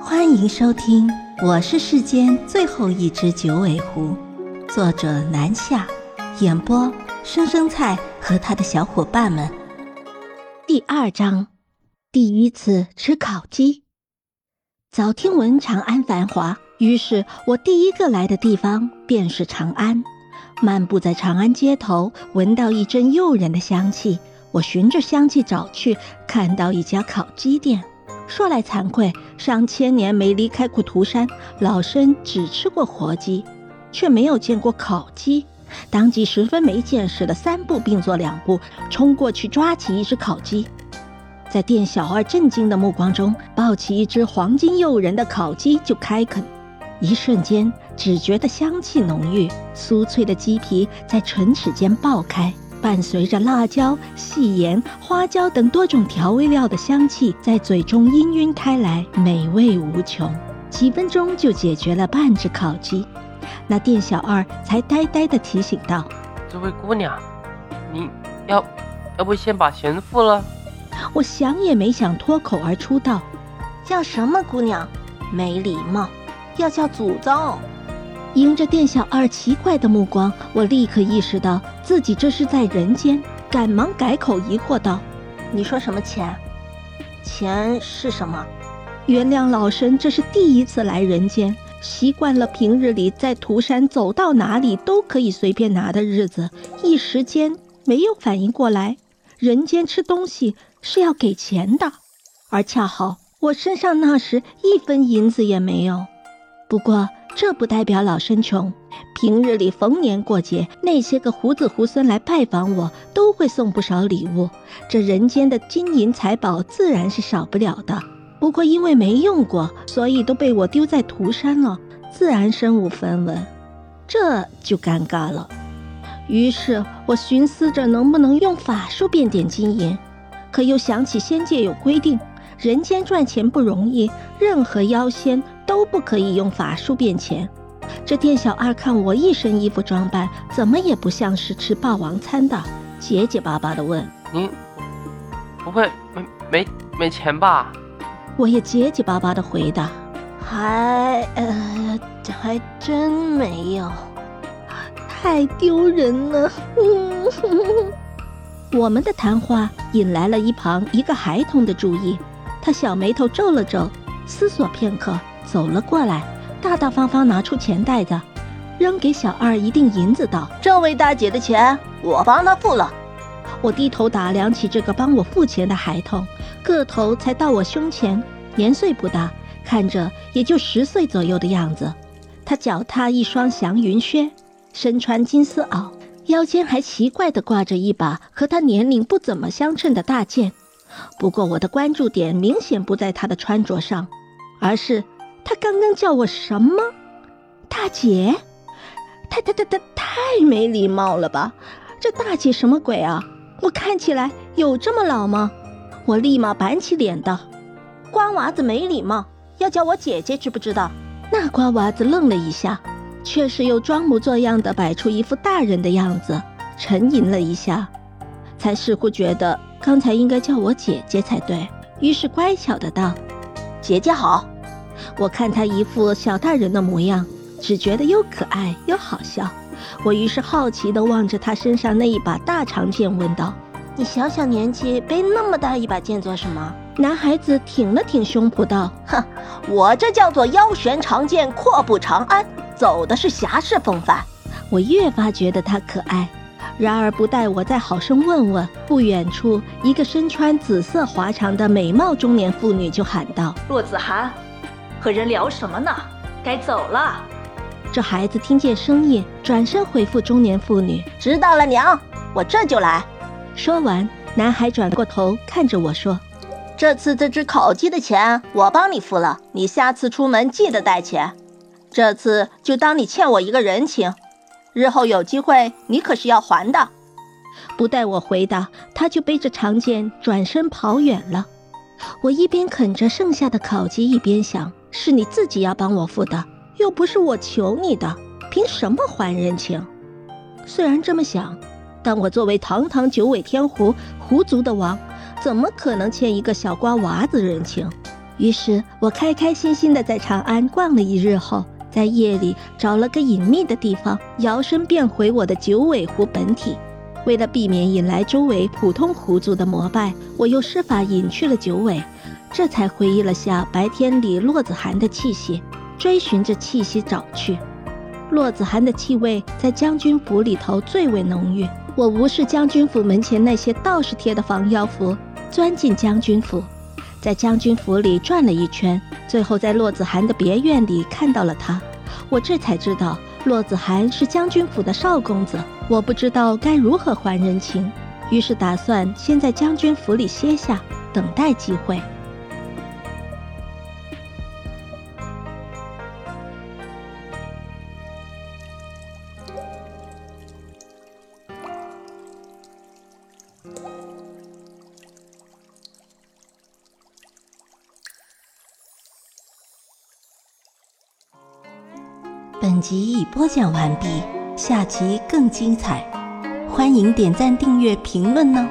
欢迎收听，我是世间最后一只九尾狐，作者南夏，演播生生菜和他的小伙伴们。第二章，第一次吃烤鸡。早听闻长安繁华，于是我第一个来的地方便是长安。漫步在长安街头，闻到一阵诱人的香气，我循着香气找去，看到一家烤鸡店。说来惭愧，上千年没离开过涂山，老身只吃过活鸡，却没有见过烤鸡。当即十分没见识的三步并作两步，冲过去抓起一只烤鸡，在店小二震惊的目光中，抱起一只黄金诱人的烤鸡就开啃。一瞬间，只觉得香气浓郁，酥脆的鸡皮在唇齿间爆开。伴随着辣椒、细盐、花椒等多种调味料的香气，在嘴中氤氲开来，美味无穷。几分钟就解决了半只烤鸡，那店小二才呆呆地提醒道：“这位姑娘，你要要不先把钱付了？”我想也没想，脱口而出道：“叫什么姑娘？没礼貌，要叫祖宗。”迎着店小二奇怪的目光，我立刻意识到自己这是在人间，赶忙改口疑惑道：“你说什么钱？钱是什么？原谅老身，这是第一次来人间，习惯了平日里在涂山走到哪里都可以随便拿的日子，一时间没有反应过来，人间吃东西是要给钱的，而恰好我身上那时一分银子也没有。不过。”这不代表老身穷，平日里逢年过节，那些个胡子猢狲来拜访我，都会送不少礼物。这人间的金银财宝自然是少不了的。不过因为没用过，所以都被我丢在涂山了，自然身无分文。这就尴尬了。于是我寻思着能不能用法术变点金银，可又想起仙界有规定，人间赚钱不容易，任何妖仙。都不可以用法术变钱。这店小二看我一身衣服装扮，怎么也不像是吃霸王餐的，结结巴巴的问：“您不会没没没钱吧？”我也结结巴巴的回答：“还呃，还真没有，太丢人了。”我们的谈话引来了一旁一个孩童的注意，他小眉头皱了皱，思索片刻。走了过来，大大方方拿出钱袋子，扔给小二一锭银子，道：“这位大姐的钱，我帮她付了。”我低头打量起这个帮我付钱的孩童，个头才到我胸前，年岁不大，看着也就十岁左右的样子。他脚踏一双祥云靴，身穿金丝袄，腰间还奇怪地挂着一把和他年龄不怎么相称的大剑。不过我的关注点明显不在他的穿着上，而是。他刚刚叫我什么，大姐？太太太太太没礼貌了吧！这大姐什么鬼啊？我看起来有这么老吗？我立马板起脸道：“瓜娃子没礼貌，要叫我姐姐，知不知道？”那瓜娃子愣了一下，却是又装模作样的摆出一副大人的样子，沉吟了一下，才似乎觉得刚才应该叫我姐姐才对，于是乖巧的道：“姐姐好。”我看他一副小大人的模样，只觉得又可爱又好笑。我于是好奇地望着他身上那一把大长剑，问道：“你小小年纪背那么大一把剑做什么？”男孩子挺了挺胸脯道：“哼，我这叫做腰悬长剑，阔步长安，走的是侠士风范。”我越发觉得他可爱。然而不待我再好生问问，不远处一个身穿紫色华裳的美貌中年妇女就喊道：“洛子涵。”和人聊什么呢？该走了。这孩子听见声音，转身回复中年妇女：“知道了，娘，我这就来。”说完，男孩转过头看着我说：“这次这只烤鸡的钱我帮你付了，你下次出门记得带钱。这次就当你欠我一个人情，日后有机会你可是要还的。”不待我回答，他就背着长剑转身跑远了。我一边啃着剩下的烤鸡，一边想。是你自己要帮我付的，又不是我求你的，凭什么还人情？虽然这么想，但我作为堂堂九尾天狐狐族的王，怎么可能欠一个小瓜娃子人情？于是我开开心心的在长安逛了一日后，在夜里找了个隐秘的地方，摇身变回我的九尾狐本体。为了避免引来周围普通狐族的膜拜，我又施法隐去了九尾，这才回忆了下白天里洛子涵的气息，追寻着气息找去。洛子涵的气味在将军府里头最为浓郁。我无视将军府门前那些道士贴的防妖符，钻进将军府，在将军府里转了一圈，最后在洛子涵的别院里看到了他。我这才知道，洛子涵是将军府的少公子。我不知道该如何还人情，于是打算先在将军府里歇下，等待机会。本集已播讲完毕，下集更精彩，欢迎点赞、订阅、评论呢。